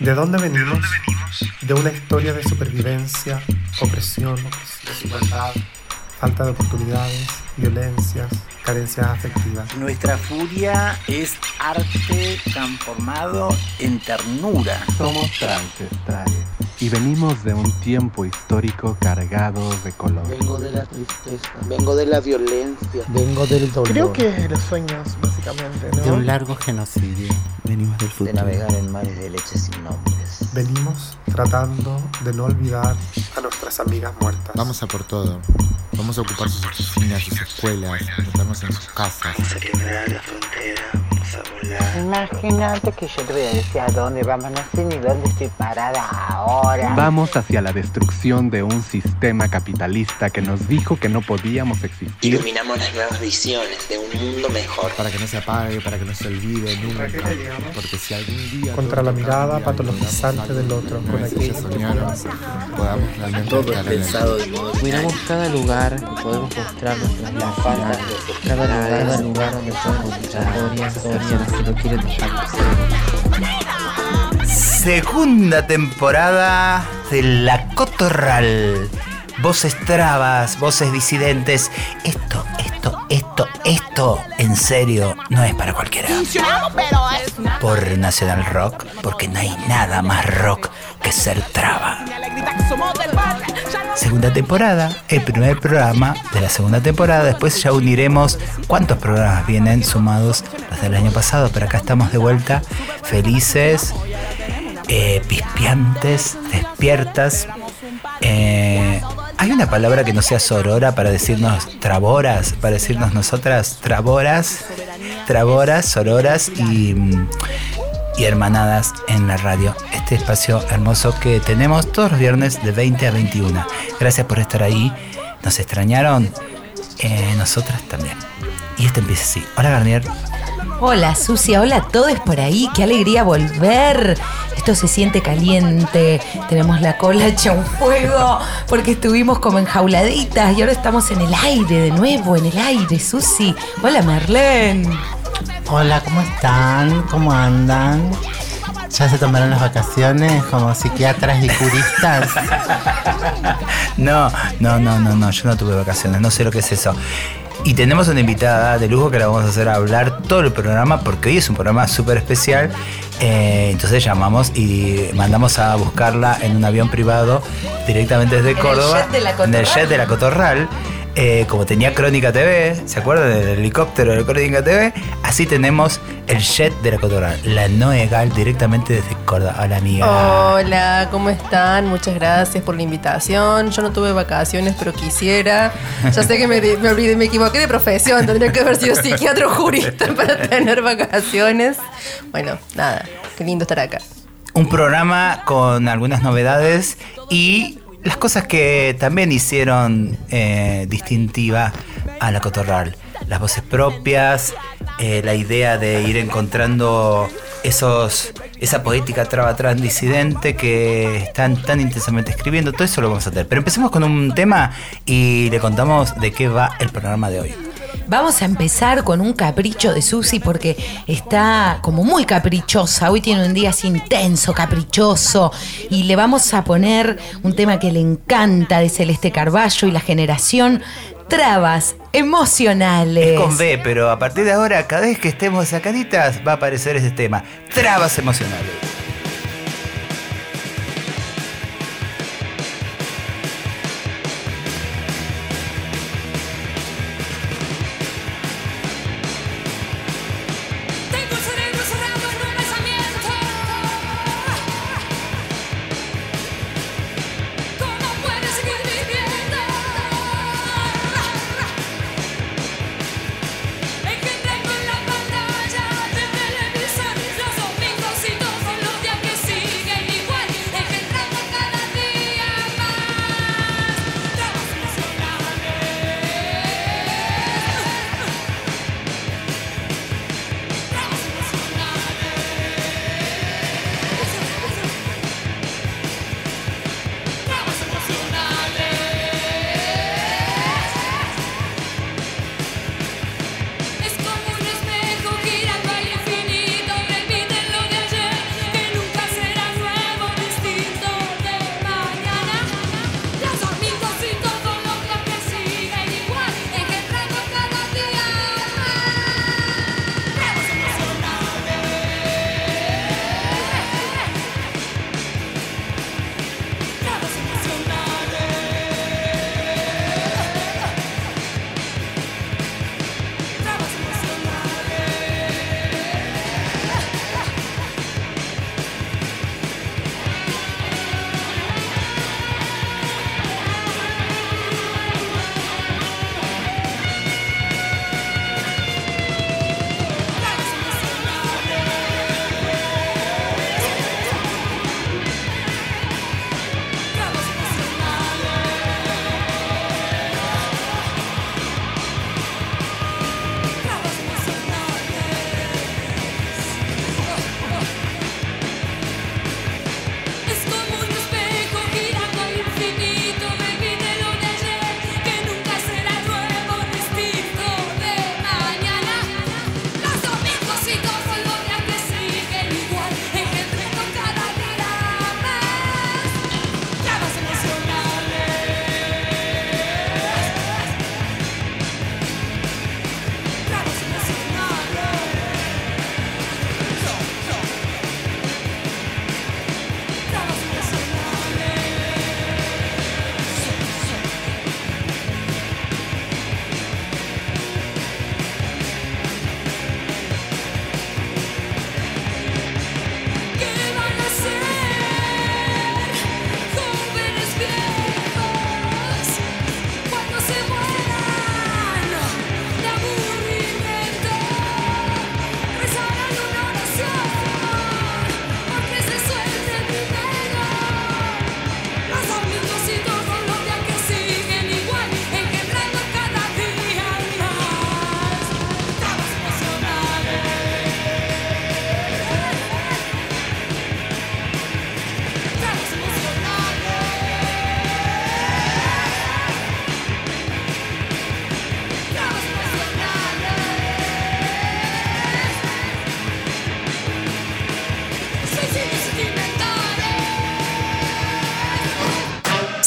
¿De dónde venimos? De una historia de supervivencia, opresión, desigualdad, falta de oportunidades, violencias, carencias afectivas. Nuestra furia es arte transformado en ternura. Somos transestrales y venimos de un tiempo histórico cargado de color. Vengo de la tristeza, vengo de la violencia, vengo del dolor. Creo que de los sueños, básicamente, ¿no? De un largo genocidio. Venimos del futuro. De navegar en mares de leche sin nombres. Venimos tratando de no olvidar a nuestras amigas muertas. Vamos a por todo. Vamos a ocupar sus oficinas, sus escuelas, meternos en sus casas. Vamos a quebrar la frontera, vamos a volar. Imagínate que yo te voy a decir a dónde vamos, no sé ni dónde estoy parada ahora. Vamos hacia la destrucción de un sistema capitalista que nos dijo que no podíamos existir. Iluminamos las nuevas visiones de un mundo mejor. Para que no se apague, para que no se olvide nunca. Porque si algún día. Contra la mirada patologizante del otro, con aquello soñaron, podamos realmente todo es pensado de modo Cuidamos cada lugar que podemos mostrar nuestras la falta cada lugar, cada lugar donde podemos mostrar Segunda temporada de La Cotorral. Voces trabas, voces disidentes. Esto, esto, esto, esto, en serio, no es para cualquiera. Por Nacional Rock, porque no hay nada más rock que ser traba. Segunda temporada, el primer programa de la segunda temporada. Después ya uniremos cuántos programas vienen sumados los del año pasado. Pero acá estamos de vuelta, felices, eh, pispiantes, despiertas. Eh, ¿Hay una palabra que no sea sorora para decirnos traboras? Para decirnos nosotras traboras, traboras, sororas y, y hermanadas en la radio. Este espacio hermoso que tenemos todos los viernes de 20 a 21. Gracias por estar ahí. ¿Nos extrañaron? Eh, nosotras también. Y este empieza así. Hola Garnier. Hola Sucia, hola a todos por ahí, qué alegría volver. Esto se siente caliente, tenemos la cola hecha un fuego porque estuvimos como enjauladitas y ahora estamos en el aire de nuevo, en el aire, Susi. Hola Marlene. Hola, ¿cómo están? ¿Cómo andan? ¿Ya se tomaron las vacaciones como psiquiatras y curistas? no, no, no, no, no, yo no tuve vacaciones, no sé lo que es eso. Y tenemos una invitada de lujo que la vamos a hacer hablar todo el programa porque hoy es un programa súper especial. Eh, entonces llamamos y mandamos a buscarla en un avión privado directamente desde En Córdoba. el jet de la en el jet de la Cotorral. Eh, como tenía Crónica TV, ¿se acuerdan del helicóptero de Crónica TV? Así tenemos el jet de la Cotorral, la Noegal directamente desde Córdoba. Hola amiga. Hola, ¿cómo están? Muchas gracias por la invitación. Yo no tuve vacaciones, pero quisiera. Ya sé que me, me olvidé, me equivoqué de profesión. Tendría que haber sido psiquiatra o jurista para tener vacaciones. Bueno, nada, qué lindo estar acá. un programa con algunas novedades y las cosas que también hicieron eh, distintiva a la Cotorral. Las voces propias, eh, la idea de ir encontrando esos, esa poética traba trans disidente que están tan intensamente escribiendo. Todo eso lo vamos a hacer. Pero empecemos con un tema y le contamos de qué va el programa de hoy. Vamos a empezar con un capricho de Susi porque está como muy caprichosa. Hoy tiene un día así intenso, caprichoso. Y le vamos a poner un tema que le encanta de Celeste Carballo y la generación Trabas Emocionales. Es con B, pero a partir de ahora, cada vez que estemos sacaditas, va a aparecer ese tema. Trabas emocionales.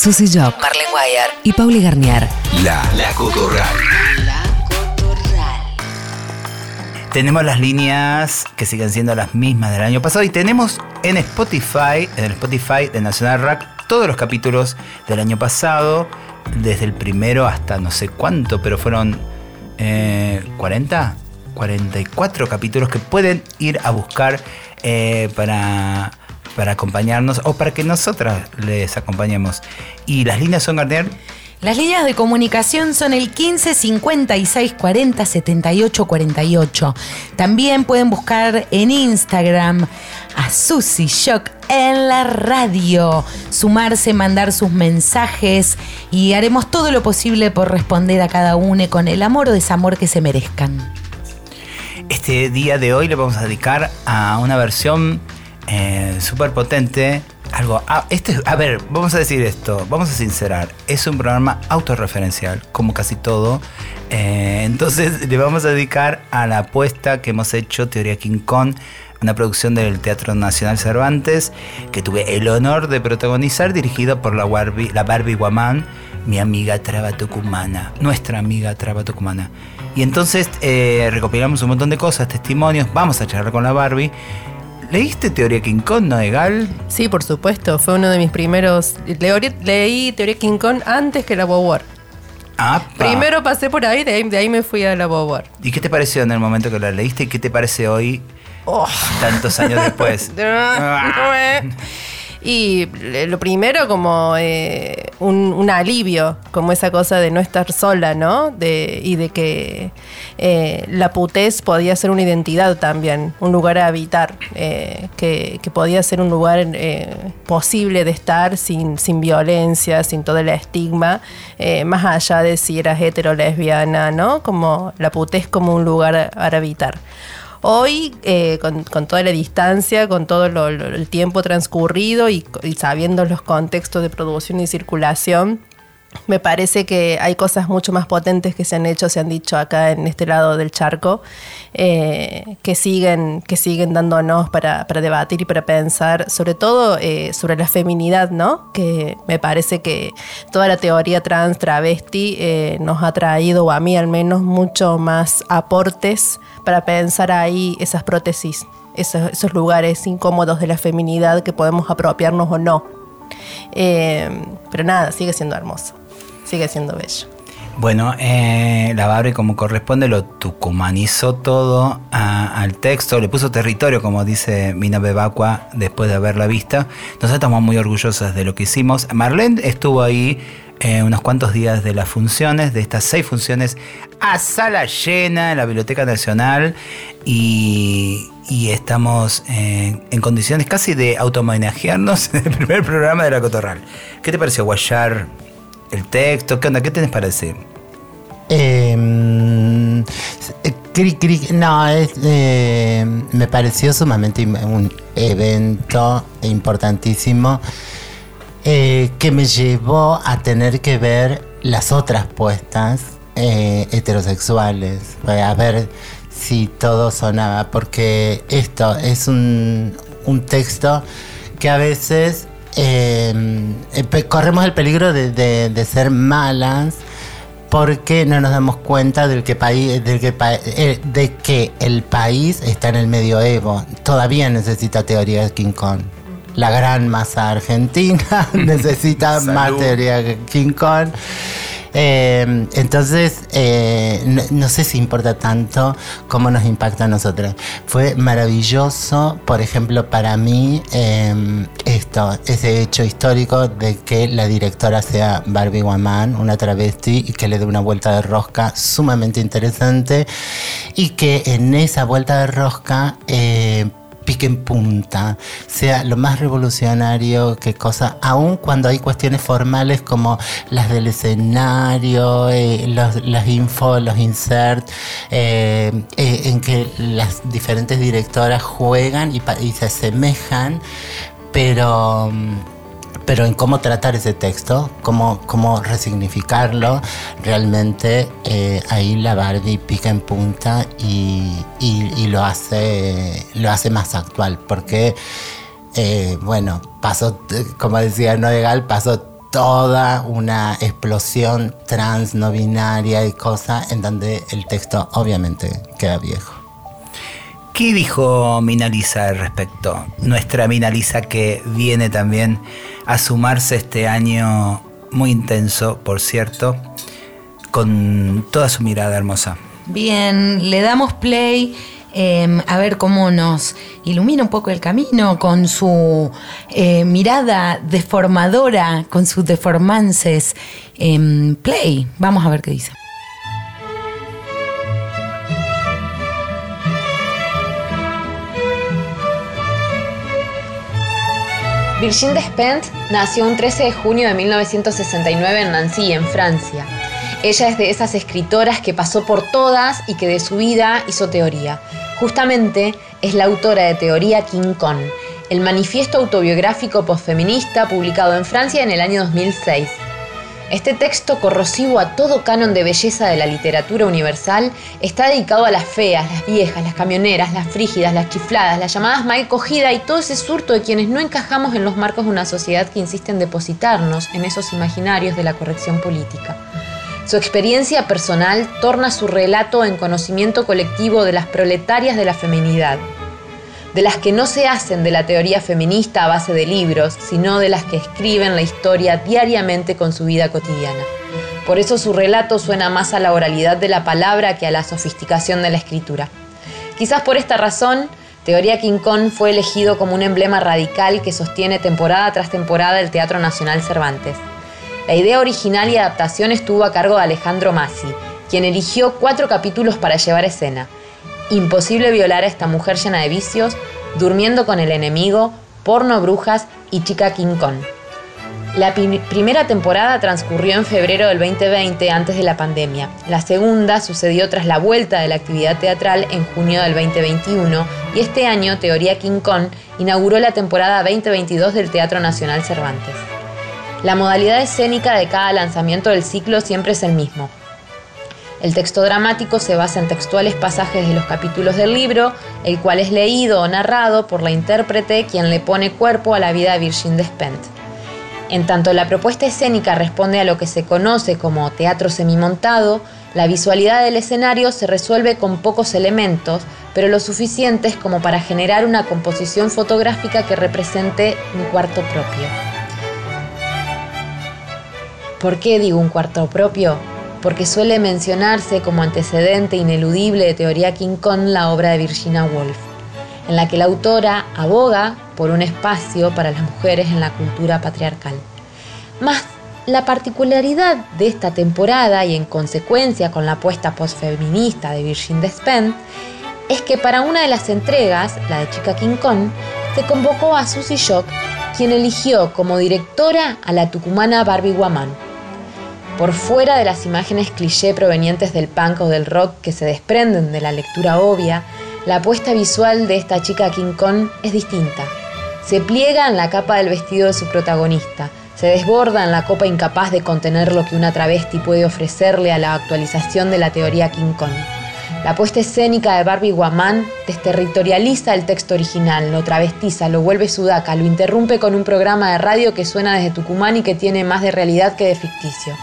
Susy Jock, Marlene Guayar y Pauli Garnier. La, la Cotorral. Tenemos las líneas que siguen siendo las mismas del año pasado y tenemos en Spotify, en el Spotify de National Rock, todos los capítulos del año pasado, desde el primero hasta no sé cuánto, pero fueron eh, 40, 44 capítulos que pueden ir a buscar eh, para, para acompañarnos o para que nosotras les acompañemos. Y las líneas son Garnier. Las líneas de comunicación son el 15 56 40 78 48. También pueden buscar en Instagram a Susy Shock en la radio, sumarse, mandar sus mensajes y haremos todo lo posible por responder a cada uno con el amor o desamor que se merezcan. Este día de hoy le vamos a dedicar a una versión eh, súper potente. Algo, ah, este, a ver, vamos a decir esto, vamos a sincerar, es un programa autorreferencial, como casi todo. Eh, entonces le vamos a dedicar a la apuesta que hemos hecho, Teoría King Kong, una producción del Teatro Nacional Cervantes, que tuve el honor de protagonizar, dirigido por la Barbie, la Barbie Guamán, mi amiga Traba Tucumana, nuestra amiga Traba Tucumana. Y entonces eh, recopilamos un montón de cosas, testimonios, vamos a charlar con la Barbie. ¿Leíste Teoría King Kong, no, Egal? Sí, por supuesto. Fue uno de mis primeros. Leí, leí Teoría King Kong antes que la War. Ah, Primero pasé por ahí, de ahí, de ahí me fui a la War. ¿Y qué te pareció en el momento que la leíste y qué te parece hoy, Oh. tantos años después? Y lo primero como eh, un, alivio, como esa cosa de no estar sola, ¿no? De, y de que eh, la putez podía ser una identidad también, un lugar a habitar, eh, que, que podía ser un lugar eh, posible de estar sin, sin violencia, sin todo el estigma, eh, más allá de si eras hetero, lesbiana, ¿no? Como la putez como un lugar a- habitar. Hoy, eh, con, con toda la distancia, con todo lo- el tiempo transcurrido y sabiendo los contextos de producción y circulación, me parece que hay cosas mucho más potentes que se han hecho, se han dicho acá en este lado del charco, eh, que, siguen, que siguen dándonos para, para debatir y para pensar, sobre todo eh, sobre la feminidad, ¿no? Que me parece que toda la teoría trans, travesti, eh, nos ha traído, o a mí al menos, mucho más aportes para pensar ahí esas prótesis, esos, lugares incómodos de la feminidad que podemos apropiarnos o no. Pero nada, sigue siendo hermoso, sigue siendo bello. Bueno, eh, la Barbie como corresponde lo tucumanizó todo al texto, le puso territorio, como dice Mina Bebacua después de haberla vista. Nosotros estamos muy orgullosas de lo que hicimos. Marlene estuvo ahí eh, unos cuantos días de las funciones, de estas seis funciones, a sala llena en la Biblioteca Nacional y, y estamos en condiciones casi de autohomenajearnos en el primer programa de La Cotorral. ¿Qué te pareció, Guayar? El texto, ¿qué onda? ¿Qué tenés para decir? Em, eh, cri- cri- no, eh, me pareció sumamente un evento importantísimo eh, que me llevó a tener que ver las otras puestas eh, heterosexuales, a ver si todo sonaba, porque esto es un, un texto que a veces eh, eh, corremos el peligro de, de- de ser malas porque no nos damos cuenta del que país, del que pa- eh, de que el país está en el medioevo. Todavía necesita teoría de King Kong. La gran masa argentina necesita más teoría de King Kong. Eh, entonces, eh, no, sé si importa tanto cómo nos impacta a nosotros. Fue maravilloso, por ejemplo, para mí, eh, esto, ese hecho histórico de que la directora sea Barbie Guamán, una travesti, y que le dé una vuelta de rosca sumamente interesante, y que en esa vuelta de rosca eh, pique en punta, sea lo más revolucionario que cosa, aun cuando hay cuestiones formales como las del escenario, eh, los, las info, los insert, eh, eh, en que las diferentes directoras juegan y, y se asemejan, pero... pero en cómo tratar ese texto, cómo, cómo resignificarlo, realmente eh, ahí la Barbie pica en punta y, y- lo, hace, lo hace más actual, porque, eh, bueno, pasó, como decía Noegal, pasó toda una explosión trans, no binaria y cosa en donde el texto obviamente queda viejo. ¿Qué dijo Minalisa al respecto? Nuestra Minalisa que viene también a sumarse este año muy intenso, por cierto, con toda su mirada hermosa. Bien, le damos play eh, a ver cómo nos ilumina un poco el camino con su eh, mirada deformadora, con sus deformances. Em, play, vamos a ver qué dice. Virginie Despentes nació un 13 de junio de 1969 en Nancy, en Francia. Ella es de esas escritoras que pasó por todas y que de su vida hizo teoría. Justamente es la autora de Teoría King Kong, el manifiesto autobiográfico posfeminista publicado en Francia en el año 2006. Este texto corrosivo a todo canon de belleza de la literatura universal está dedicado a las feas, las viejas, las camioneras, las frígidas, las chifladas, las llamadas mal cogida y todo ese surto de quienes no encajamos en los marcos de una sociedad que insiste en depositarnos en esos imaginarios de la corrección política. Su experiencia personal torna su relato en conocimiento colectivo de las proletarias de la feminidad, de las que no se hacen de la teoría feminista a base de libros, sino de las que escriben la historia diariamente con su vida cotidiana. Por eso su relato suena más a la oralidad de la palabra que a la sofisticación de la escritura. Quizás por esta razón, Teoría Kong fue elegido como un emblema radical que sostiene temporada tras temporada el Teatro Nacional Cervantes. La idea original y adaptación estuvo a cargo de Alejandro Massi, quien eligió cuatro capítulos para llevar escena. Imposible violar a esta mujer llena de vicios, durmiendo con el enemigo, porno brujas y chica King Kong. La primera temporada transcurrió en febrero del 2020, antes de la pandemia. La segunda sucedió tras la vuelta de la actividad teatral en junio del 2021 y este año Teoría King Kong inauguró la temporada 2022 del Teatro Nacional Cervantes. La modalidad escénica de cada lanzamiento del ciclo siempre es el mismo. El texto dramático se basa en textuales pasajes de los capítulos del libro, el cual es leído o narrado por la intérprete quien le pone cuerpo a la vida de Virgin Despentes. En tanto la propuesta escénica responde a lo que se conoce como teatro semimontado, la visualidad del escenario se resuelve con pocos elementos, pero lo suficientes como para generar una composición fotográfica que represente un cuarto propio. ¿Por qué digo un cuarto propio? Porque suele mencionarse como antecedente ineludible de Teoría King Kong la obra de Virginia Woolf, en la que la autora aboga por un espacio para las mujeres en la cultura patriarcal. Más la particularidad de esta temporada y en consecuencia con la apuesta postfeminista de Virgin Despentes es que para una de las entregas, la de Chica King Kong, se convocó a Susie Shock, quien eligió como directora a la tucumana Barbie Guamán. Por fuera de las imágenes cliché provenientes del punk o del rock que se desprenden de la lectura obvia, la apuesta visual de esta chica King Kong es distinta. Se pliega en la capa del vestido de su protagonista, se desborda en la copa incapaz de contener lo que una travesti puede ofrecerle a la actualización de la teoría King Kong. La puesta escénica de Barbie Guamán desterritorializa el texto original, lo travestiza, lo vuelve sudaca, lo interrumpe con un programa de radio que suena desde Tucumán y que tiene más de realidad que de ficticio.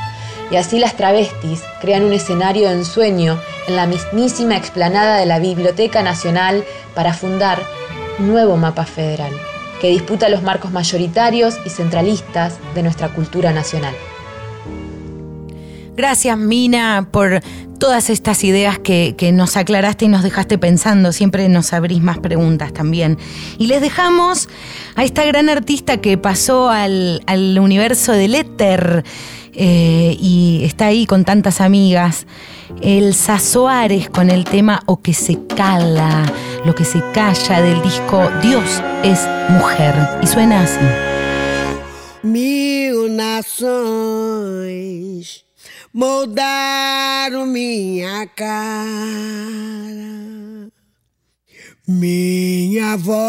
Y así las travestis crean un escenario de ensueño en la mismísima explanada de la Biblioteca Nacional para fundar un nuevo mapa federal que disputa los marcos mayoritarios y centralistas de nuestra cultura nacional. Gracias, Mina, por todas estas ideas que, nos aclaraste y nos dejaste pensando. Siempre nos abrís más preguntas también. Y les dejamos a esta gran artista que pasó al, al universo del éter eh, y está ahí con tantas amigas. Elsa Soares con el tema O que se cala, lo que se calla del disco Dios es mujer. Y suena así. Mil nações moldaram minha cara, minha voz.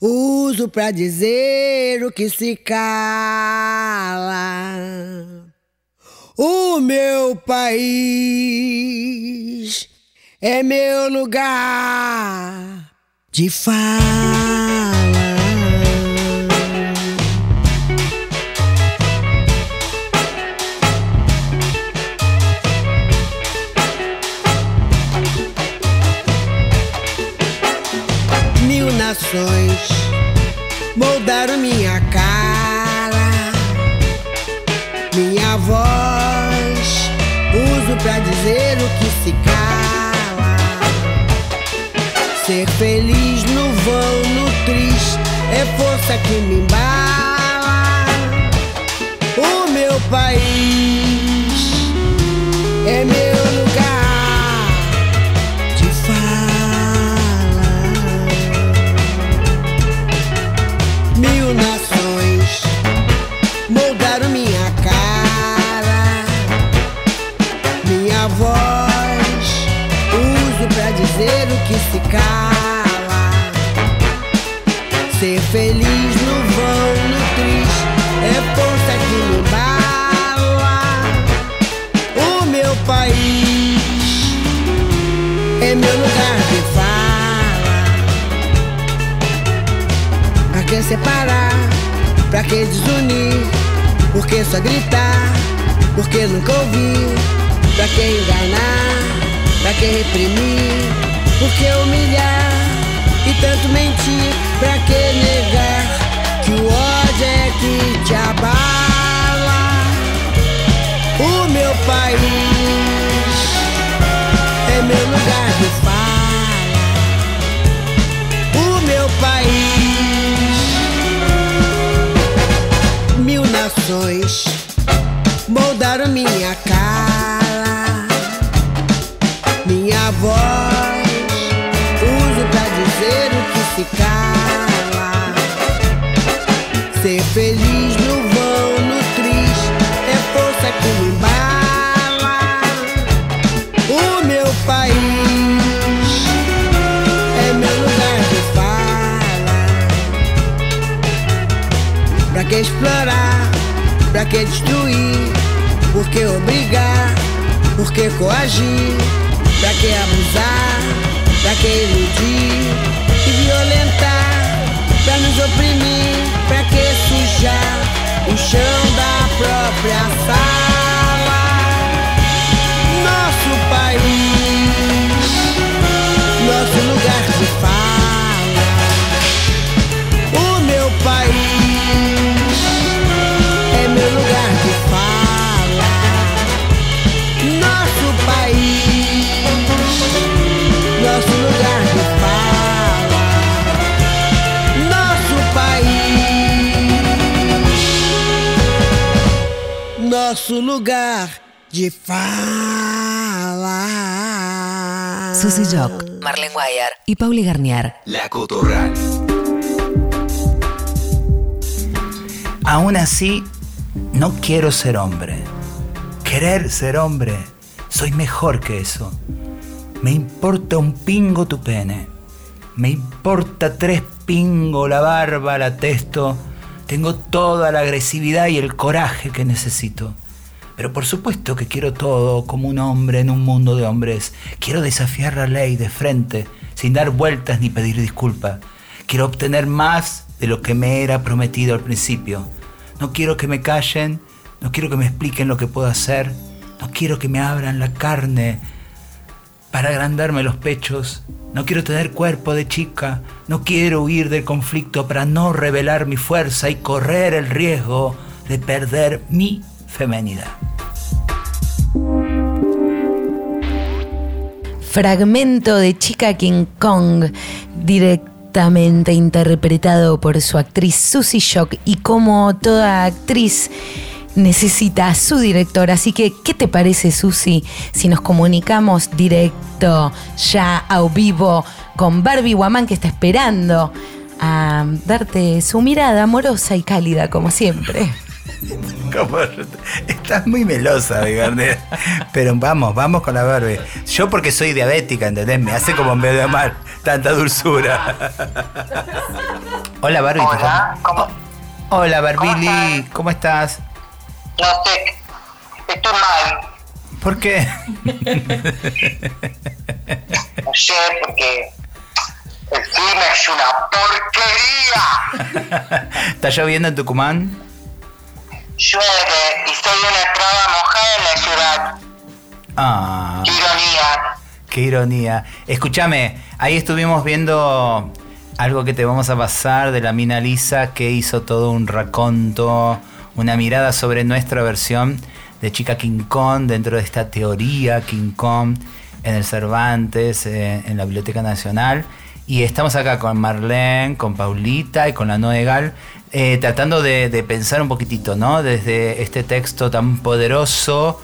Uso pra dizer o que se cala. O meu país é meu lugar de fala. Se cala. Ser feliz no vão, no tris, é força que me embala. O meu país é meu que separar? Pra que desunir? Por que só gritar? Por que nunca ouvir? Pra que enganar? Pra que reprimir? Por que humilhar? E tanto mentir? Pra que negar? Que o ódio é que te abala. O meu país é meu lugar de fala. Mil nações moldaram minha cara, minha voz. Uso pra dizer o que se cala. Ser feliz no vão, no tris, é força que me embala. O meu país é meu lugar de fala. Pra que explorar? Pra que destruir? Por que obrigar? Por que coagir? Pra que abusar? Pra que iludir e violentar? Pra nos oprimir? Pra que sujar o chão da própria sala? Nosso país, nosso lugar de fala. O meu país nosso lugar de fala. Susy Jock, Marlene Guayar y Pauli Garnier. La Cotorral. Aún así, no quiero ser hombre. Querer ser hombre, soy mejor que eso. Me importa un pingo tu pene. Me importa tres pingo la barba, la testo. Tengo toda la agresividad y el coraje que necesito. Pero por supuesto que quiero todo como un hombre en un mundo de hombres. Quiero desafiar la ley de frente, sin dar vueltas ni pedir disculpas. Quiero obtener más de lo que me era prometido al principio. No quiero que me callen, no quiero que me expliquen lo que puedo hacer, no quiero que me abran la carne para agrandarme los pechos, no quiero tener cuerpo de chica, no quiero huir del conflicto para no revelar mi fuerza y correr el riesgo de perder mi femenidad. Fragmento de Chica King Kong, directamente interpretado por su actriz Susie Shock y como toda actriz necesita a su director. Así que, ¿qué te parece, Susi, si nos comunicamos directo, ya a vivo, con Barbie Guamán que está esperando a darte su mirada amorosa y cálida, como siempre? Como- Estás muy melosa, Garnet. Pero vamos, vamos con la Barbie. Yo porque soy diabética, ¿entendés? Me hace como medio mal tanta dulzura. Hola, Barbie. Hola, ¿cómo? Hola, Barbili. ¿Cómo estás? No sé, estoy mal. ¿Por qué? No sé, porque el clima es una porquería. ¿Está lloviendo en Tucumán? Llueve y soy una traba mojada en la ciudad. Ah, Qué ironía. qué ironía. Escúchame, ahí estuvimos viendo algo que te vamos a pasar de la mina Lisa que hizo todo un raconto, una mirada sobre nuestra versión de Chica King Kong dentro de esta teoría King Kong en el Cervantes, eh, en la Biblioteca Nacional. Y estamos acá con Marlene, con Paulita y con la Noegal, eh, tratando de, de pensar un poquitito, ¿no? Desde este texto tan poderoso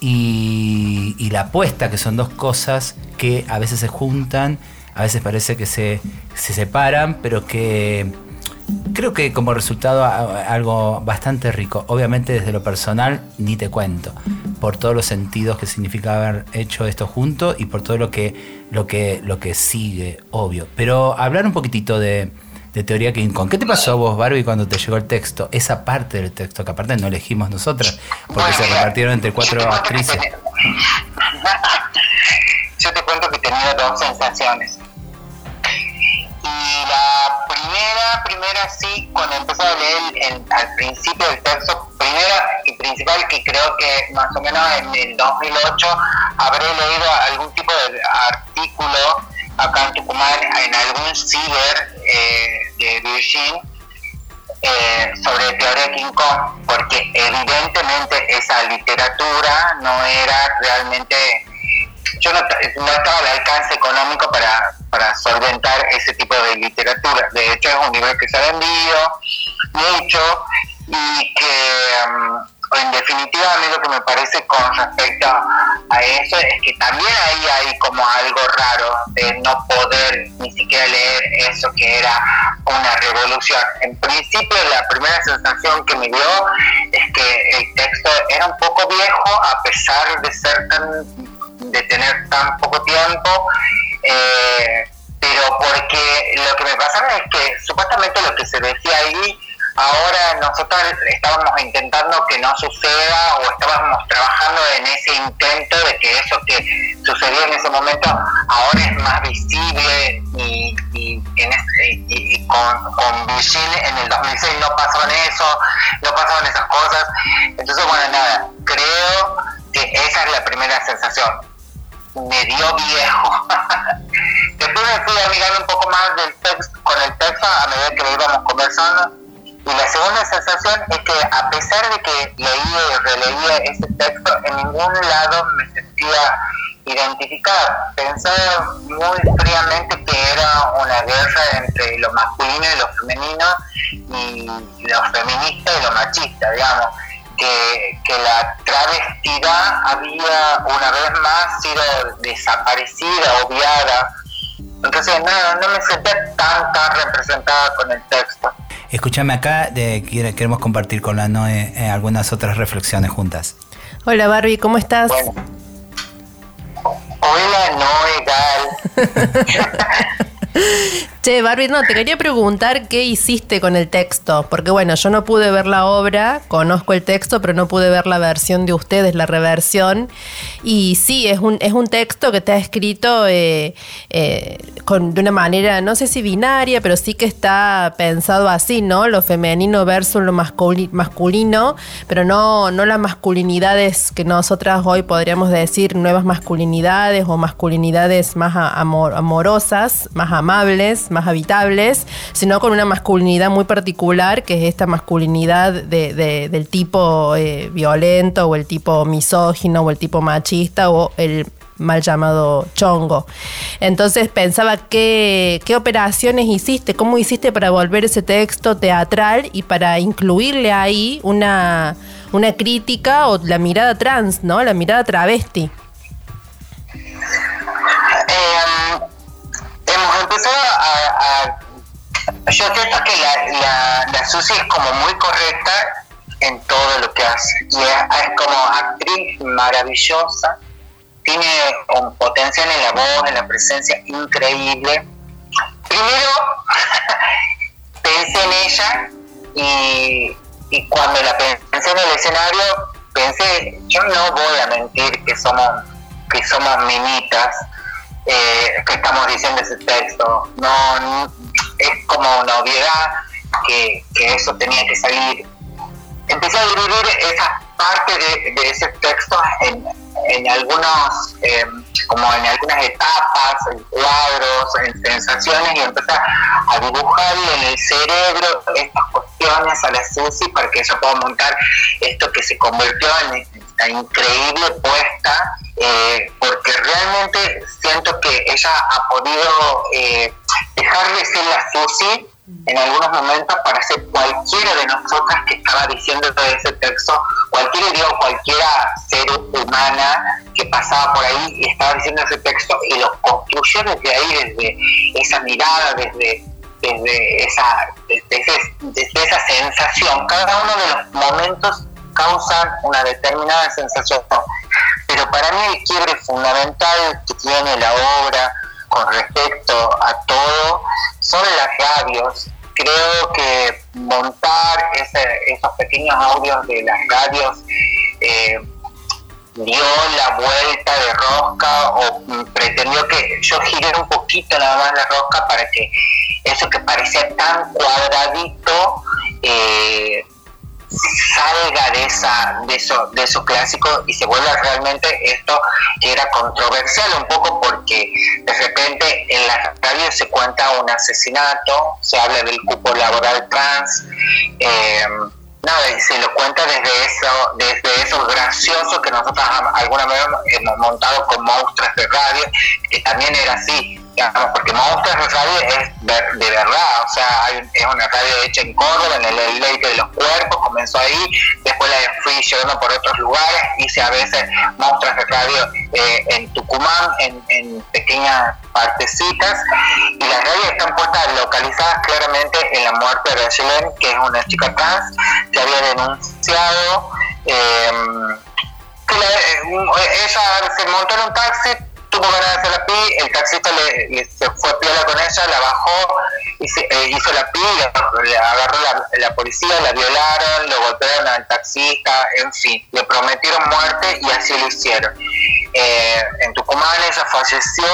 y, y la apuesta, que son dos cosas que a veces se juntan, a veces parece que se, se separan, pero que creo que como resultado algo bastante rico. Obviamente desde lo personal ni te cuento, por todos los sentidos que significa haber hecho esto junto y por todo lo que, lo que, lo que sigue, obvio. Pero hablar un poquitito de, de teoría King Kong. ¿Qué te pasó a vos, Barbie, cuando te llegó el texto? Esa parte del texto, que aparte no elegimos nosotras, porque se repartieron entre cuatro actrices. Yo te cuento que tenido dos sensaciones. Y la primera, primera sí, cuando empecé a leer el- al principio del texto, primera y principal, que creo que más o menos en el 2008 habré leído algún tipo de artículo acá en Tucumán, en algún ciber eh, de Virgin, eh, sobre teoría King Kong, porque evidentemente esa literatura no era realmente yo no, no estaba al alcance económico para, para solventar ese tipo de literatura. De hecho, es un libro que se ha vendido mucho y que, mm, en definitiva, a mí lo que me parece con respecto a eso es que también ahí hay como algo raro de no poder ni siquiera leer eso que era una revolución. En principio, la primera sensación que me dio es que el texto era un poco viejo, a pesar de ser tan de tener tan poco tiempo, eh, pero porque lo que me pasaba es que supuestamente lo que se decía ahí, ahora nosotros estábamos intentando que no suceda o estábamos trabajando en ese intento de que eso que sucedió en ese momento ahora es más visible y, en ese- y- con, con Virgin en el 2006 no pasaban eso, no pasaban esas cosas. Entonces, bueno, nada, creo que esa es la primera sensación. Me dio viejo. Después me fui amigando un poco más del texto, con el texto a medida que lo íbamos conversando. Y la segunda sensación es que a pesar de que leía y releía ese texto, en ningún lado me sentía identificado. Pensaba muy fríamente que era una guerra entre lo masculino y lo femenino y lo feminista y lo machista, digamos. Que, que la travestidad había una vez más sido desaparecida, obviada. Entonces no, no me sentía tan, tan representada con el texto. Escúchame acá, queremos compartir con la Noe eh, algunas otras reflexiones juntas. Hola Barbie, ¿cómo estás? Hola, no, Egal. Che, Barbie, no, te quería preguntar qué hiciste con el texto, porque bueno, yo no pude ver la obra, conozco el texto, pero no pude ver la versión de ustedes, la reversión. Y sí, es un, es un texto que ha escrito eh, eh, con, de una manera, no sé si binaria, pero sí que está pensado así, ¿no? Lo femenino versus lo masculi- masculino, pero no, no las masculinidades que nosotras hoy podríamos decir nuevas masculinidades o masculinidades más amor- amorosas, más amables, más habitables, sino con una masculinidad muy particular, que es esta masculinidad de- de- del tipo eh, violento o el tipo misógino o el tipo machista o el mal llamado chongo. Entonces pensaba qué, qué operaciones hiciste, cómo hiciste para volver ese texto teatral y para incluirle ahí una, una crítica o la mirada trans, ¿no? La mirada travesti. Eh, empezado a, yo siento que la, la, la Susi es como muy correcta en todo lo que hace. Y es, es como actriz maravillosa. Tiene un potencial en la voz en la presencia increíble. Primero pensé en ella y, y cuando la pensé en el escenario pensé yo no voy a mentir que somos que somos minitas eh, que estamos diciendo ese texto. No, es como una obviedad que, que eso tenía que salir. Empecé a dividir esa parte de, de ese texto en, en algunos, eh, como en algunas etapas, en cuadros, en sensaciones y empecé a dibujarle en el cerebro estas cuestiones a la Susi para que ella pueda montar esto que se convirtió en increíble puesta, eh, porque realmente siento que ella ha podido eh, dejar de ser la Susi en algunos momentos para ser cualquiera de nosotras que estaba diciendo todo ese texto, cualquiera digo, cualquiera ser humana que pasaba por ahí y estaba diciendo ese texto y lo construyó desde ahí, desde esa mirada, desde, desde, esa, desde esa sensación. Cada uno de los momentos causan una determinada sensación. Pero para mí el quiebre fundamental que tiene la obra con respecto a todo son las radios. Creo que montar esos pequeños audios de las radios eh, dio la vuelta de rosca o pretendió que yo giré un poquito nada más la rosca para que eso que parecía tan cuadradito eh, salga de esa de eso de esos clásicos y se vuelva realmente esto que era controversial un poco porque de repente en la radio se cuenta un asesinato se habla del cupo laboral trans eh, nada y se lo cuenta desde eso desde eso gracioso que nosotros alguna vez hemos montado con monstruos de radio que también era así digamos, porque Monstruos de Radio es ver- de verdad, o sea, hay es una radio hecha en Córdoba, en el, el Lake de los Cuerpos, comenzó ahí, después la fui llevando por otros lugares, hice a veces Monstruos de Radio eh, en Tucumán, en, pequeñas partecitas, y las radios están puestas localizadas claramente en la muerte de Ayelen, que es una chica trans que había denunciado. eh, que la- eh, ella se montó en un taxi, hacer la pi, el taxista le, fue piola con ella, la bajó, eh, hizo la pi, le, agarró la, la policía, la violaron, lo golpearon al taxista, en fin, le prometieron muerte y así lo hicieron. Eh, en Tucumán ella falleció,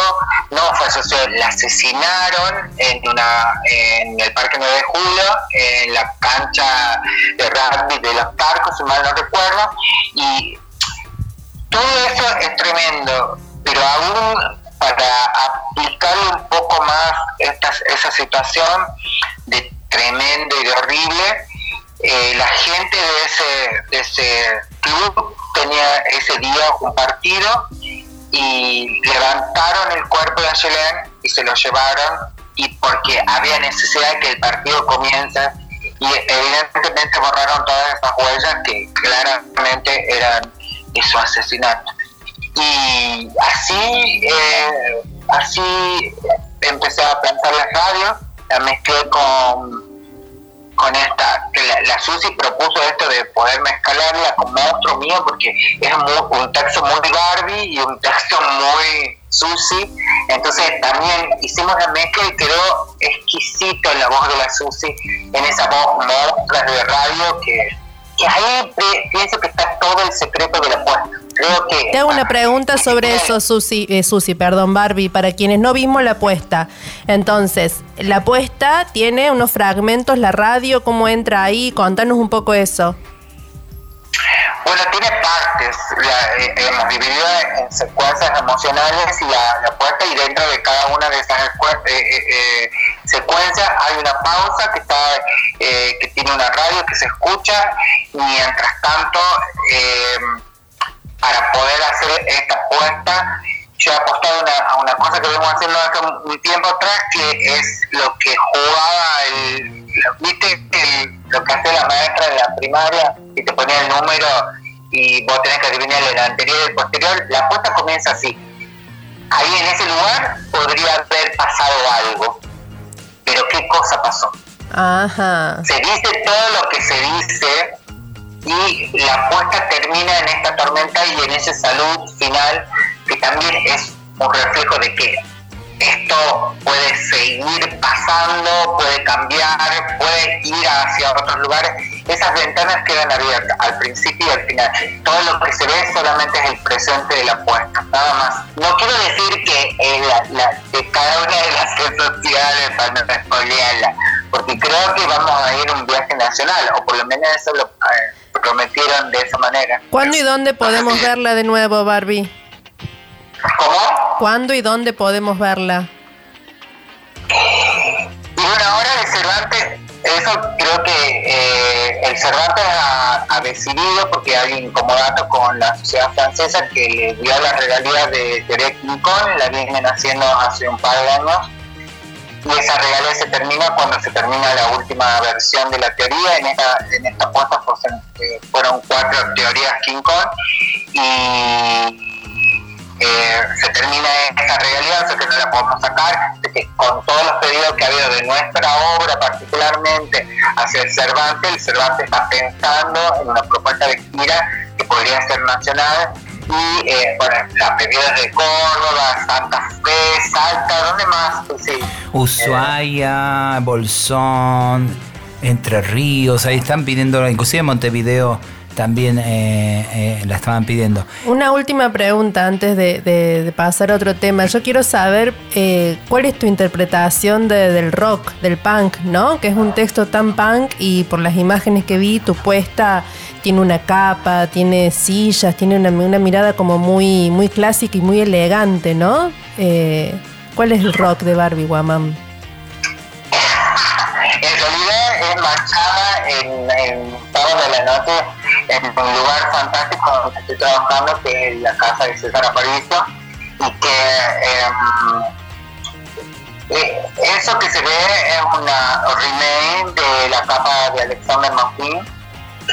no falleció, la asesinaron en una en el Parque 9 de Julio, en la cancha de rugby de los Tarcos, si mal no recuerdo, y todo eso es tremendo, pero aún para aplicarle un poco más esta, esa situación de tremendo y de horrible, eh, la gente de ese, de ese club tenía ese día un partido y levantaron el cuerpo de Ayelen y se lo llevaron y porque había necesidad de que el partido comience y evidentemente borraron todas esas huellas que claramente eran de su asesinato. Y así, eh, así empecé a pensar las radios, la mezclé con, con esta, que la, la Susi propuso esto de poder mezclarla con monstruo mío, porque es muy- un texto muy Barbie y un texto muy Susi, entonces también hicimos la mezcla y quedó exquisito la voz de la Susi, en esa voz monstruos de radio que, que ahí pi- pienso que está todo el secreto de la puesta. Creo que Te hago una pregunta sobre eso, Susi, eh, Susi, perdón, Barbie, para quienes no vimos la apuesta. Entonces, la apuesta tiene unos fragmentos, la radio, ¿cómo entra ahí? Contanos un poco eso. Bueno, tiene partes, la, eh, hemos dividido en secuencias emocionales y la, la puesta y dentro de cada una de esas eh, eh, eh, secuencias hay una pausa que está eh, que tiene una radio que se escucha mientras tanto eh, para poder hacer esta puesta yo he apostado una- a una cosa que vengo haciendo hace un, tiempo atrás que es lo que jugaba el viste el- lo que hacía la maestra de la primaria y te ponía el número y vos tenés que adivinar el anterior y el posterior. La apuesta comienza así. Ahí en ese lugar podría haber pasado algo. Pero qué cosa pasó Ajá. se dice todo lo que se dice y la apuesta termina en esta tormenta y en ese salud final que también es un reflejo de que esto puede seguir pasando, puede cambiar, puede ir hacia otros lugares. Esas ventanas quedan abiertas al principio y al final. Todo lo que se ve solamente es el presente de la apuesta, nada más. No quiero decir que, eh, cada una de las sociales para no spoilearla, porque creo que vamos a ir a un viaje nacional, o por lo menos eso es lo, eh, prometieron de esa manera. ¿Cuándo y dónde podemos verla de nuevo, Barbie? ¿Cómo? ¿Cuándo y dónde podemos verla? Y una hora de Cervantes, eso creo que eh, el Cervantes ha, ha decidido, porque hay incomodato con la sociedad francesa que le dio la regalía de King Kong, la vienen haciendo hace un par de años, y esa regalía se termina cuando se termina la última versión de la teoría. En esta, en esta puesta fueron, eh, fueron cuatro teorías King Kong, y eh, se termina esa realidad, o sea que no la podemos sacar, de que con todos los pedidos que ha habido de nuestra obra particularmente hacia el Cervantes, el Cervantes está pensando en una propuesta de gira que podría ser nacional y eh, bueno, las pedidas de Córdoba, Santa Fe, Salta, ¿dónde más? Pues sí. Ushuaia, Bolsón, Entre Ríos, ahí están pidiendo, inclusive Montevideo también eh, eh, la estaban pidiendo. Una última pregunta antes de, de- de pasar a otro tema. Yo quiero saber eh, cuál es tu interpretación de- del rock, del punk, ¿no? Que es un texto tan punk y por las imágenes que vi, tu puesta tiene una capa, tiene sillas, tiene una, una mirada como muy, muy clásica y muy elegante, ¿no? Eh, ¿Cuál es el rock de Barbie Guamam? En realidad es marchada en, en sábado de la noche en un lugar fantástico donde estoy trabajando, que es la casa de César Aparicio, y que em, eh, eso que se ve es una remake de la capa de Alexander McQueen,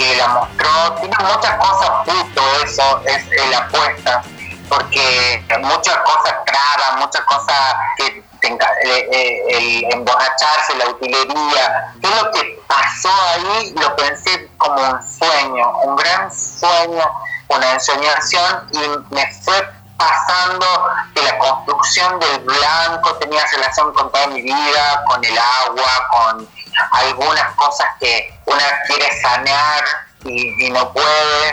que la mostró, tiene muchas cosas justo eso, es la apuesta, porque muchas cosas trabas, muchas cosas que eh, eh, el emborracharse, la utilería, todo lo que pasó ahí lo pensé como un sueño, un gran sueño, una ensoñación y me fue pasando que la construcción del blanco tenía relación con toda mi vida, con el agua, con algunas cosas que una quiere sanear y, no puede.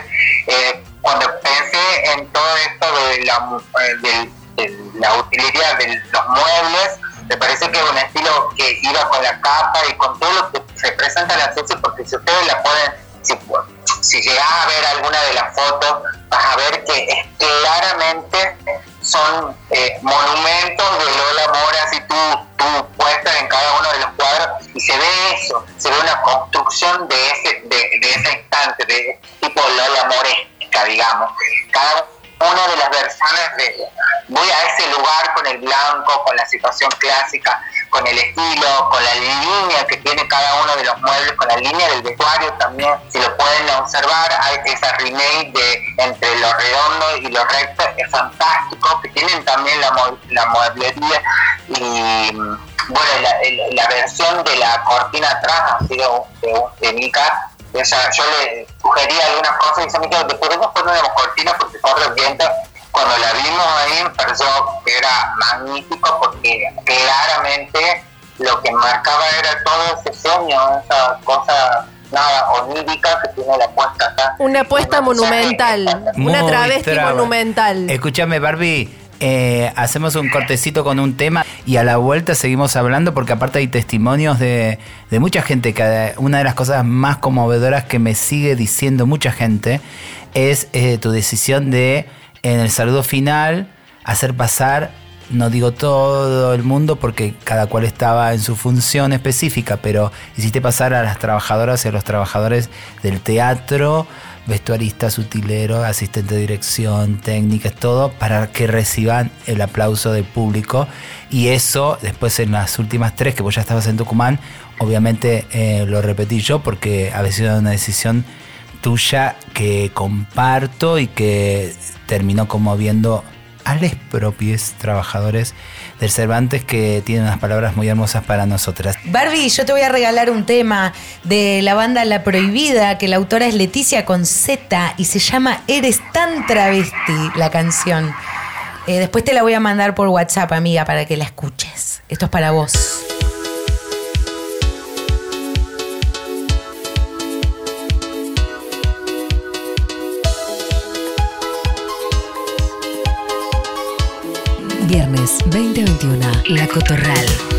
Eh, cuando pensé en todo esto de eh, la utilidad de los muebles, me parece que es un estilo que iba con la capa y con todo lo que representa la Susi, porque si ustedes la pueden, si, si llegas a ver alguna de las fotos, vas a ver que es claramente son eh, monumentos de Lola Mora, así tú, tú puestas en cada uno de los cuadros, y se ve eso, se ve una construcción de ese, de, de ese instante, de tipo Lola Moresca, digamos. Cada una de las versiones de voy a ese lugar con el blanco, con la situación clásica, con el estilo, con la línea que tiene cada uno de los muebles, con la línea del vestuario también, si lo pueden observar, hay esa remake de entre lo redondo y lo recto, es fantástico, que tienen también la, la mueblería y mm, bueno, la, la versión de la cortina atrás ha sido de, de Mika, o sea, yo le sugería algunas cosas y dice, Mica, ¿te podemos poner una cortina porque corre el viento? Cuando la vimos ahí me pareció que era magnífico porque claramente lo que marcaba era todo ese sueño, esa cosa nada onírica que tiene la puesta acá. Una apuesta monumental, una travesti monumental. Escúchame, Barbie. Eh, hacemos un cortecito con un tema y a la vuelta seguimos hablando porque aparte hay testimonios de, de mucha gente que eh, una de las cosas más conmovedoras que me sigue diciendo mucha gente es eh, tu decisión de en el saludo final hacer pasar no digo todo el mundo porque cada cual estaba en su función específica, pero hiciste pasar a las trabajadoras y a los trabajadores del teatro, vestuaristas, utileros, asistente de dirección, técnicas, todo, para que reciban el aplauso del público. Y eso, después en las últimas tres, que vos ya estabas en Tucumán, obviamente eh, lo repetí yo porque había sido una decisión tuya que comparto y que terminó conmoviendo a los propios trabajadores del Cervantes que tienen unas palabras muy hermosas para nosotras. Barbie, yo te voy a regalar un tema de la banda La Prohibida, que la autora es Leticia con Z y se llama Eres tan travesti, la canción. Eh, después te la voy a mandar por WhatsApp, amiga, para que la escuches. Esto es para vos. Viernes 2021, La Cotorral.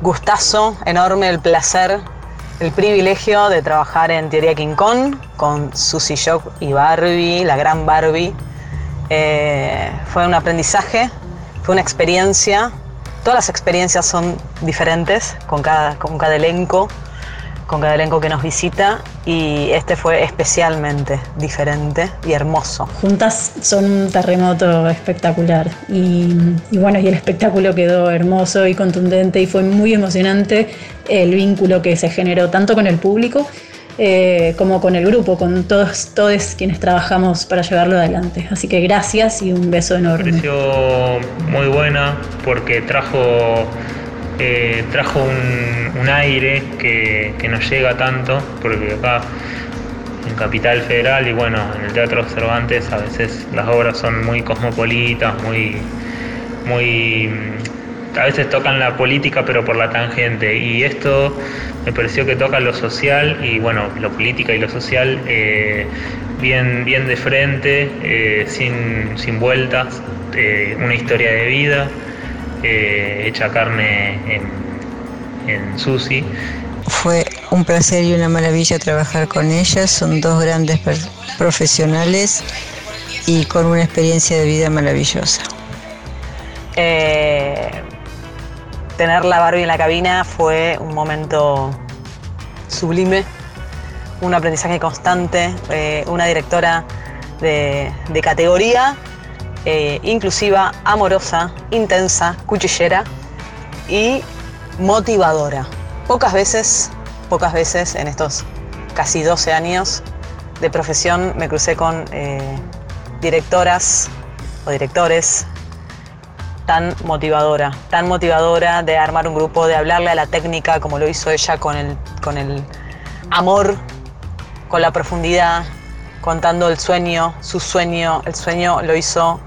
Gustazo enorme, el placer, el privilegio de trabajar en Teoría King Kong con Susie Shock y Barbie, la gran Barbie. Eh, fue un aprendizaje, fue una experiencia. Todas las experiencias son diferentes con cada, con cada elenco, con cada elenco que nos visita y este fue especialmente diferente y hermoso. Juntas son un terremoto espectacular y, y bueno, y el espectáculo quedó hermoso y contundente y fue muy emocionante el vínculo que se generó tanto con el público eh, como con el grupo, con todos, todos quienes trabajamos para llevarlo adelante. Así que gracias y un beso enorme. pareció muy buena porque trajo, eh, trajo un, aire que, que no llega tanto, porque acá en Capital Federal y bueno, en el Teatro Cervantes a veces las obras son muy cosmopolitas, muy, muy a veces tocan la política pero por la tangente. Y esto me pareció que toca lo social y bueno, lo política y lo social eh, bien, bien de frente, eh, sin, sin vueltas, eh, una historia de vida eh, hecha carne en, en Susi. Fue un placer y una maravilla trabajar con ellas. Son dos grandes profesionales y con una experiencia de vida maravillosa. Eh, tener la Barbie en la cabina fue un momento sublime, un aprendizaje constante, eh, una directora de, de categoría, eh, inclusiva, amorosa, intensa, cuchillera y motivadora. Pocas veces, pocas veces en estos casi 12 años de profesión me crucé con eh, directoras o directores tan motivadora, tan motivadora de armar un grupo, de hablarle a la técnica como lo hizo ella con el, con el amor con la profundidad, contando el sueño, su sueño, el sueño lo hizo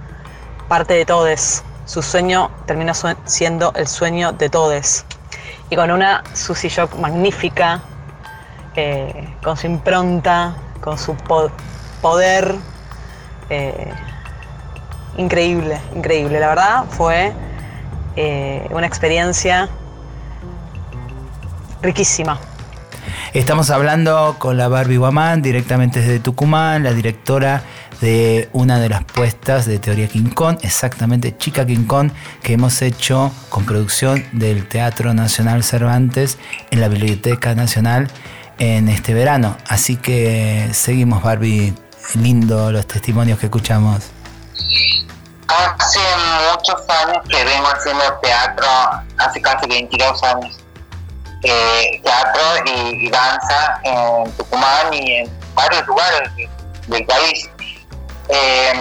parte de todos. Su sueño terminó sue- siendo el sueño de todos. Y con una Susie Shock magnífica, con su impronta, con su po- poder. eh, increíble, increíble. La verdad fue eh, una experiencia riquísima. Estamos hablando con la Barbie Guamán, directamente desde Tucumán, la directora de una de las puestas de Teoría King Kong, exactamente Chica King Kong, que hemos hecho con producción del Teatro Nacional Cervantes en la Biblioteca Nacional en este verano. Así que seguimos, Barbie. Lindo los testimonios que escuchamos. Hace muchos años que vengo haciendo teatro, hace casi 22 años. Eh, teatro y, danza en Tucumán y en varios lugares de- del país. Eh,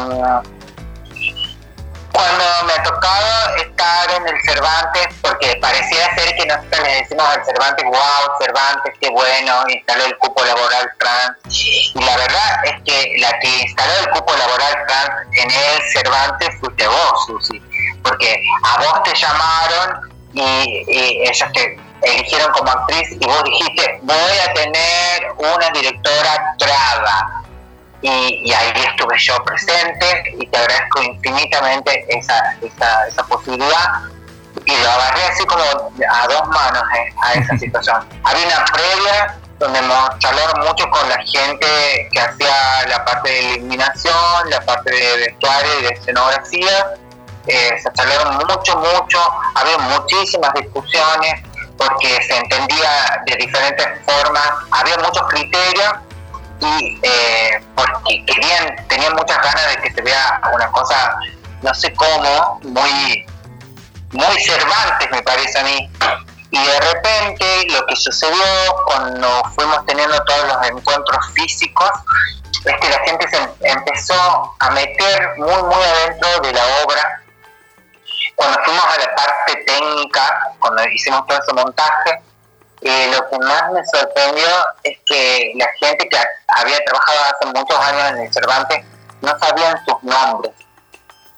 cuando me ha tocado estar en el Cervantes, porque pareciera ser que nosotros le decimos al Cervantes, wow, Cervantes, qué bueno, instaló el cupo laboral trans. Y la verdad es que la que instaló el cupo laboral trans en el Cervantes fuiste vos, Susi, porque a vos te llamaron y ellos te eligieron como actriz y vos dijiste, voy a tener una directora traba y, y ahí estuve yo presente y te agradezco infinitamente esa, esa, esa posibilidad y lo agarré así como a dos manos eh, a esa situación. Había una previa donde hemos charlado mucho con la gente que hacía la parte de iluminación, la parte de vestuario y de escenografía. Eh, se charlaron mucho, mucho, había muchísimas discusiones porque se entendía de diferentes formas, había muchos criterios y eh, porque querían, tenían muchas ganas de que se vea una cosa, no sé cómo, muy, muy Cervantes me parece a mí. Y de repente lo que sucedió cuando fuimos teniendo todos los encuentros físicos es que la gente se em- empezó a meter muy, muy adentro de la obra. Cuando fuimos a la parte técnica, cuando hicimos todo ese montaje, eh, lo que más me sorprendió es que la gente que ha- había trabajado hace muchos años en el Cervantes no sabían sus nombres.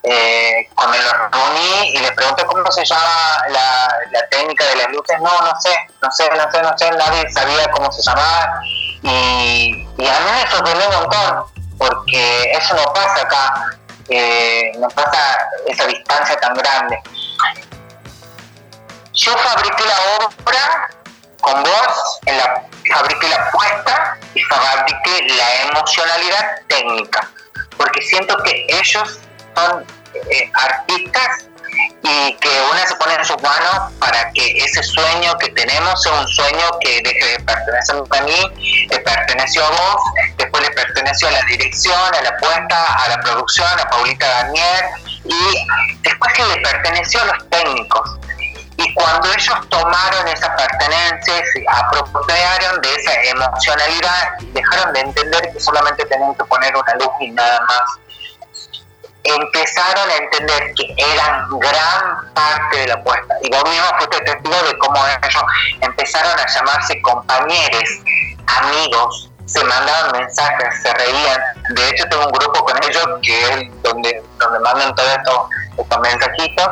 Eh, cuando los reuní y les pregunté cómo se llama la, técnica de las luces, no, no sé, no sé, no sé, no sé, nadie sabía cómo se llamaba. Y, y a mí me sorprendió un montón, porque eso no pasa acá, eh, no pasa esa distancia tan grande. Yo fabriqué la obra con vos, en la, fabriqué la puesta y fabriqué la emocionalidad técnica, porque siento que ellos son eh, artistas y que una se pone en sus manos para que ese sueño que tenemos sea un sueño que deje de pertenecer a mí, le perteneció a vos, después le perteneció a la dirección, a la puesta, a la producción, a Paulita Daniel y después que le perteneció a los técnicos. Y cuando ellos tomaron esa pertenencia, se apropiaron de esa emocionalidad, dejaron de entender que solamente tenían que poner una luz y nada más. Empezaron a entender que eran gran parte de la apuesta. Y vos mismo fuiste testigo de cómo ellos empezaron a llamarse compañeros, amigos, se mandaban mensajes, se reían. De hecho, tengo un grupo con ellos que es donde, donde mandan todos estos, estos mensajitos.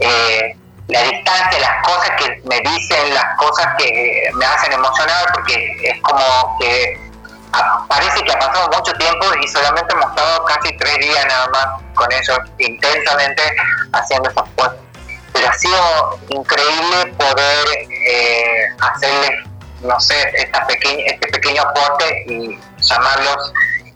Eh, la distancia, las cosas que me dicen, las cosas que me hacen emocionar, porque es como que parece que ha pasado mucho tiempo y solamente hemos estado casi tres días nada más con ellos intensamente haciendo esas puestas. Pero ha sido increíble poder eh, hacerles, no sé, esta pequeña, este pequeño aporte y llamarlos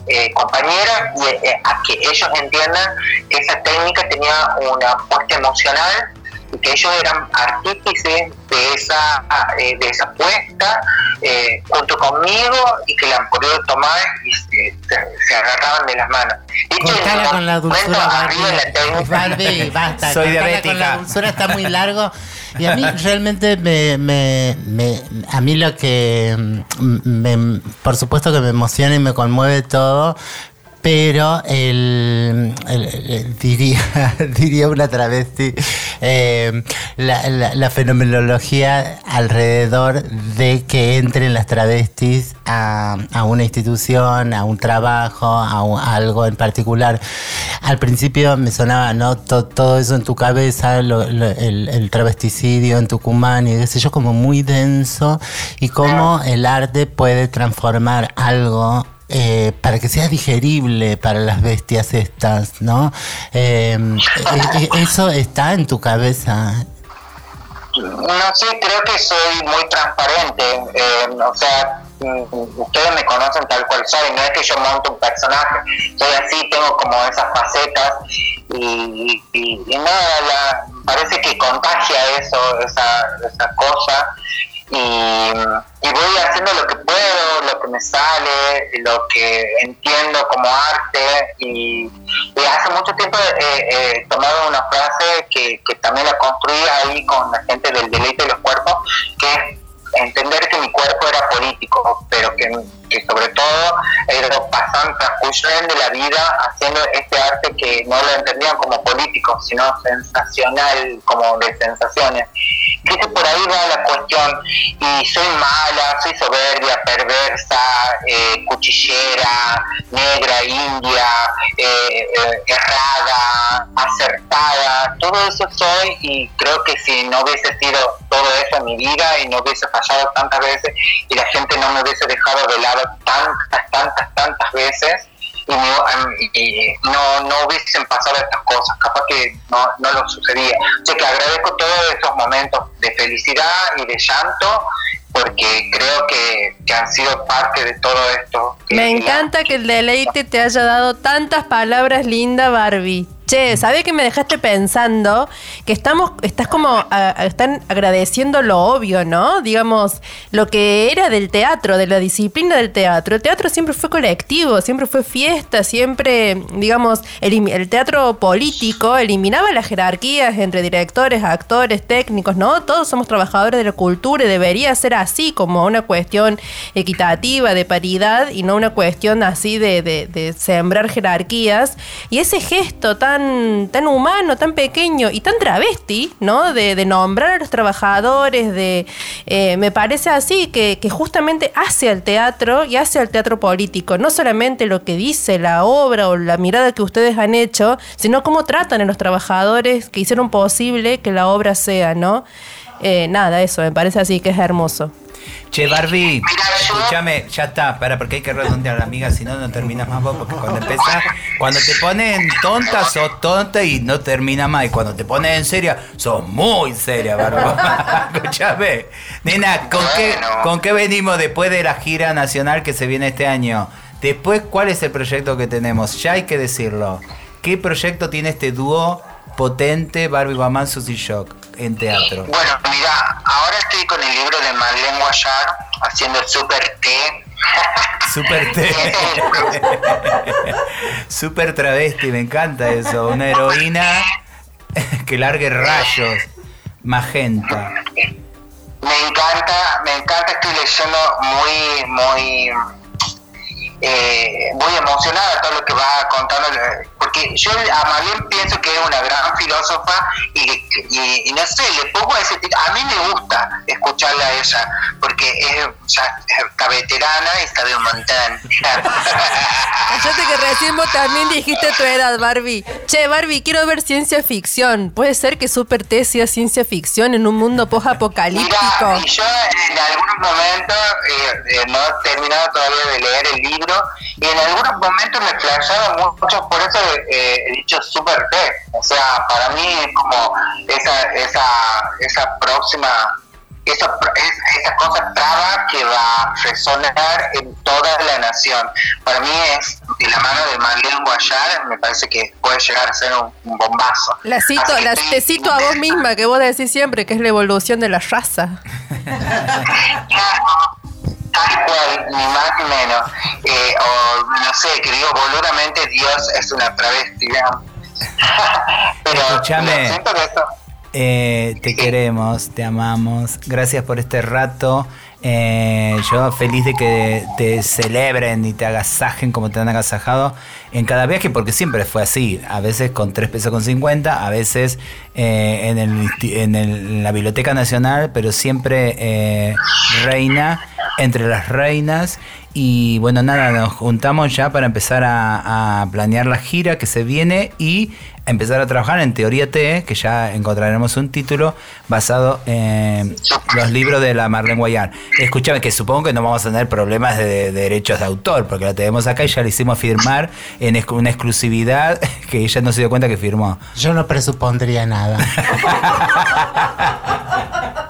eh, compañeros y eh, a que ellos entiendan que esa técnica tenía una puesta emocional que ellos eran artífices de esa eh, de esa puesta eh, junto conmigo y que la han podido tomar y se, se- se agarraban de las manos. Cortala con la dulzura, técnica- Barbie, basta. Soy diabética. Con la dulzura está muy largo. Y a mí realmente me, me, me- a mí lo que mm, me- por supuesto que me emociona y me conmueve todo pero el, el- el- diría, diría una travesti, eh, la, la- la fenomenología alrededor de que entren las travestis a, a una institución, a un trabajo, a, un- a algo en particular. Al principio me sonaba, ¿no? To- todo eso en tu cabeza, lo- el travesticidio en Tucumán y qué sé yo, como muy denso y cómo el arte puede transformar algo eh, para que sea digerible para las bestias estas, ¿no? Eh, e- e- eso está en tu cabeza. No sé, creo que soy muy transparente. eh, o sea, mm, ustedes me conocen tal cual soy. No es que yo monto un personaje. Soy así, tengo como esas facetas. Y, y, y nada, la- parece que contagia eso, esa, esa cosa. Y, y voy haciendo lo que puedo, lo que me sale, lo que entiendo como arte. Y, hace mucho tiempo he, he tomado una frase que, también la construí ahí con la gente del deleite de los cuerpos, que es entender que mi cuerpo era político, pero que, sobre todo he ido pasando, transcurriendo la vida haciendo este arte que no lo entendían como político, sino sensacional, como de sensaciones. Creo que por ahí va la cuestión. Y soy mala, soy soberbia, perversa, eh, cuchillera, negra, india, eh, eh, errada, acertada. Todo eso soy y creo que si no hubiese sido todo eso en mi vida y no hubiese fallado tantas veces y la gente no me hubiese dejado de lado tantas, tantas, tantas veces, y y no, no hubiesen pasado estas cosas, capaz que no, no lo sucedía. O sea que agradezco todos esos momentos de felicidad y de llanto, porque creo que, que han sido parte de todo esto. Me encanta que el deleite te haya dado tantas palabras lindas, Barbie. Che, ¿sabes que me dejaste pensando? Que estamos, estás como, a- a- están agradeciendo lo obvio, ¿no? Digamos, lo que era del teatro, de la disciplina del teatro. El teatro siempre fue colectivo, siempre fue fiesta, siempre, digamos, elim- el teatro político eliminaba las jerarquías entre directores, actores, técnicos, ¿no? Todos somos trabajadores de la cultura y debería ser así, como una cuestión equitativa, de paridad, y no una cuestión así de, sembrar jerarquías. Y ese gesto tan, tan humano, tan pequeño y tan travesti, ¿no? De, de nombrar a los trabajadores, de eh, me parece así que, que justamente hace al teatro y hace al teatro político, no solamente lo que dice la obra o la mirada que ustedes han hecho, sino cómo tratan a los trabajadores que hicieron posible que la obra sea, ¿no? Eh, nada, eso, me parece así que es hermoso. Che, Barbie, escúchame, ya está, para, porque hay que redondear, amiga, si no, no terminas más vos, porque cuando empezás, cuando te ponen tonta, sos tonta y no termina más, y cuando te pones en seria, sos muy seria, Barbie. escúchame, nena, ¿con qué, ¿con qué venimos después de la gira nacional que se viene este año? Después, ¿cuál es el proyecto que tenemos? Ya hay que decirlo. ¿Qué proyecto tiene este dúo potente, Barbie Guamán, Susy Shock, en teatro? Bueno, mira, ahora estoy con el libro de Marlene Guayar haciendo el Super T. Super T. Super travesti, me encanta eso. Una heroína que largue rayos. Magenta. Me encanta, me encanta, estoy leyendo muy, muy, eh, muy emocionada todo lo que va contando, porque yo a Marlene pienso que es una gran filósofa y, y- y no sé, le pongo ese tipo, a mí me gusta escucharla a ella, porque es, ya está veterana y sabe un montón. Fíjate que recién vos también dijiste tu edad, Barbie. Che, Barbie, quiero ver ciencia ficción. ¿Puede ser que Super T sea ciencia ficción en un mundo post-apocalíptico? Y yo en algunos momentos eh, eh, no he terminado todavía de leer el libro y en algunos momentos me flashaba mucho, por eso eh, he dicho super T. O sea, para mí es como esa, esa, esa próxima, esa, es- esa cosa traba que va a resonar en toda la nación. Para mí es, de la mano de Marlene Guayar, me parece que puede llegar a ser un, un bombazo. La cito, la, te cito a vos misma, que vos decís siempre que es la evolución de la raza. Tal cual, ni más ni menos. Eh, o no sé, que digo boludamente, Dios es una travesti. ¿no? Pero Escúchame. siento que eso. Eh, te queremos, te amamos. Gracias por este rato. Eh, yo feliz de que te celebren y te agasajen como te han agasajado en cada viaje, porque siempre fue así. A veces con 3 pesos con 50, a veces eh, en, el, en, el- en la Biblioteca Nacional, pero siempre eh, reina entre las reinas. Y bueno, nada, nos juntamos ya para empezar a, a planear la gira que se viene y empezar a trabajar en Teoría T, que ya encontraremos un título basado en los libros de la Marlene Guayar. Escúchame, que supongo que no vamos a tener problemas de, de derechos de autor, porque la tenemos acá y ya la hicimos firmar en una exclusividad que ella no se dio cuenta que firmó. Yo no presupondría nada.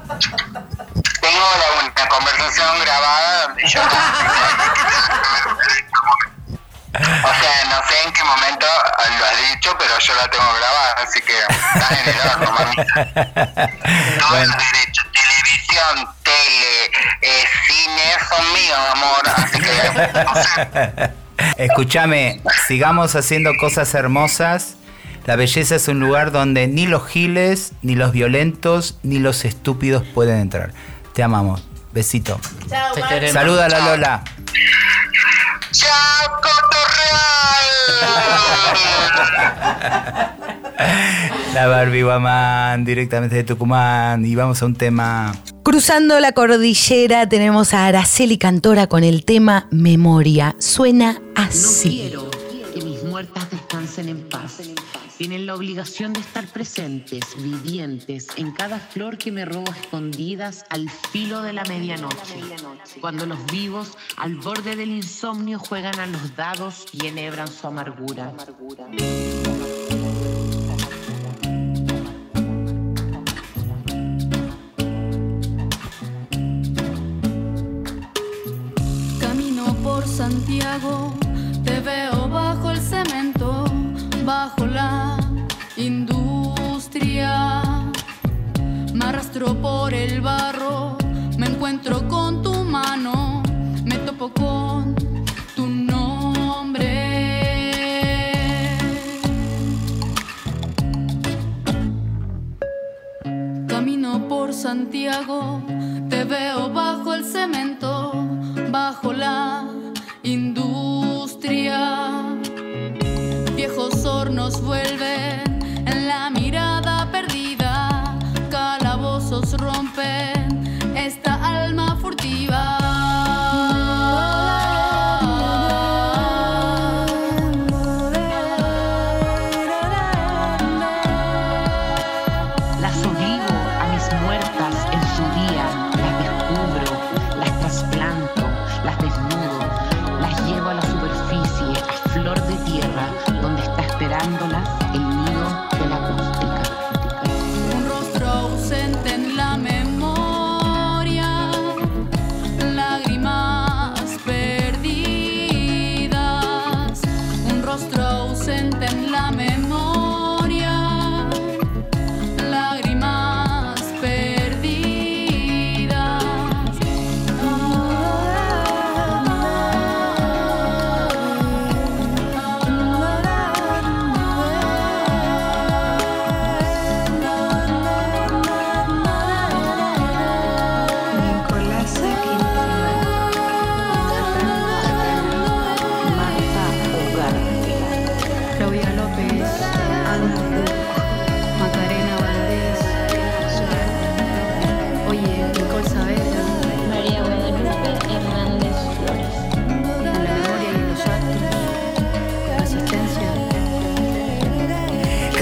Una conversación grabada donde yo... o sea, no sé en qué momento lo has dicho, pero yo la tengo grabada, así que estás en el horno, mami. Todos los derechos, televisión, tele, eh, cine son míos, amor, así que... no sé. Escúchame, sigamos haciendo cosas hermosas. La belleza es un lugar donde ni los giles, ni los violentos, ni los estúpidos pueden entrar. Te amamos. Besito. Chao, Te queremos. Saluda a la Lola. ¡Chao, Cotorreal! La Barbie Guamán, directamente de Tucumán. Y vamos a un tema. Cruzando la cordillera tenemos a Araceli Cantora con el tema Memoria. Suena así. quiero que mis muertas descansen en paz. Tienen la obligación de estar presentes, vivientes, en cada flor que me robo escondidas al filo de la medianoche. Cuando los vivos, al borde del insomnio, juegan a los dados y enhebran su amargura. Camino por Santiago, te veo bajo el cemento, bajo la arrastro por el barro, me encuentro con tu mano, me topo con tu nombre. Camino por Santiago, te veo bajo el cemento, bajo la industria. Viejos hornos vuelven en la mirada perdida, romper.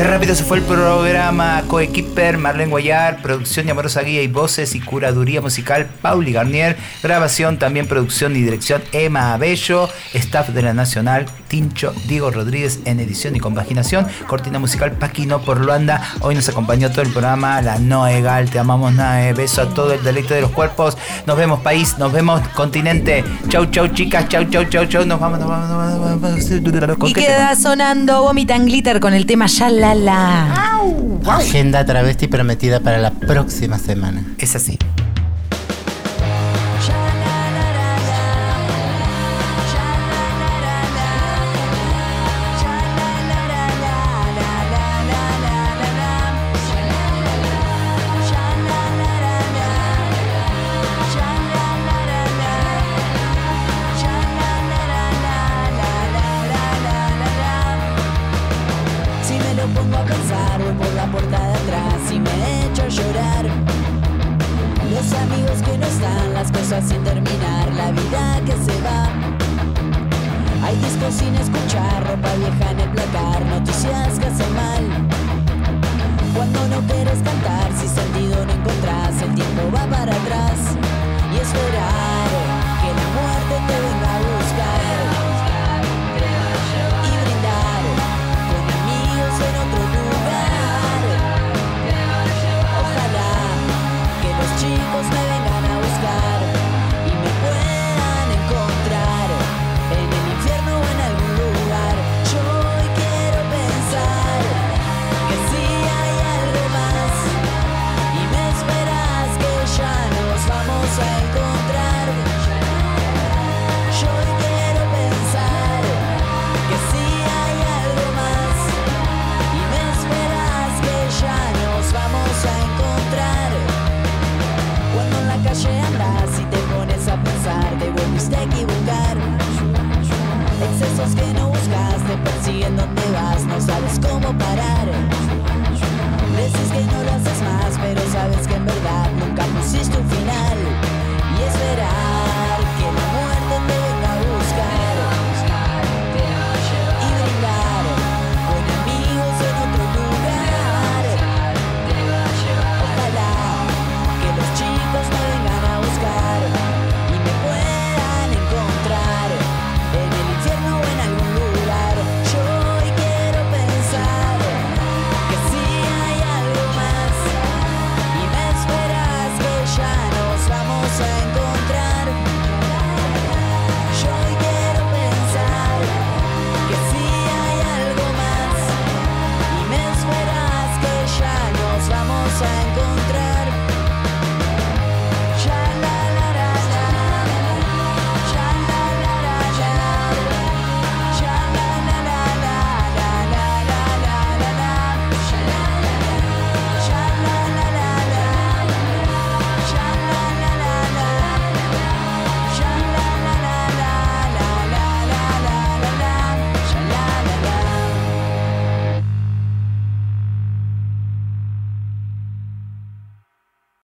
Qué rápido se fue el programa. Coequiper, Marlene Guayar, producción de Amorosa Guía y voces y curaduría musical, Pauli Garnier, grabación, también producción y dirección, Emma Abello, staff de la Nacional, Tincho, Diego Rodríguez en edición y compaginación, cortina musical, Paquino por Luanda. Hoy nos acompañó todo el programa, la Noegal, te amamos Nae, beso a todo el delecto de los cuerpos. Nos vemos país, nos vemos continente. Chau, chau chicas, chau, chau, chau, chau. Nos vamos, nos vamos, nos vamos. Nos vamos. ¿Con Y qué queda sonando Vomit and Glitter con el tema Shalala. Agenda travesti prometida para la próxima semana. Es así.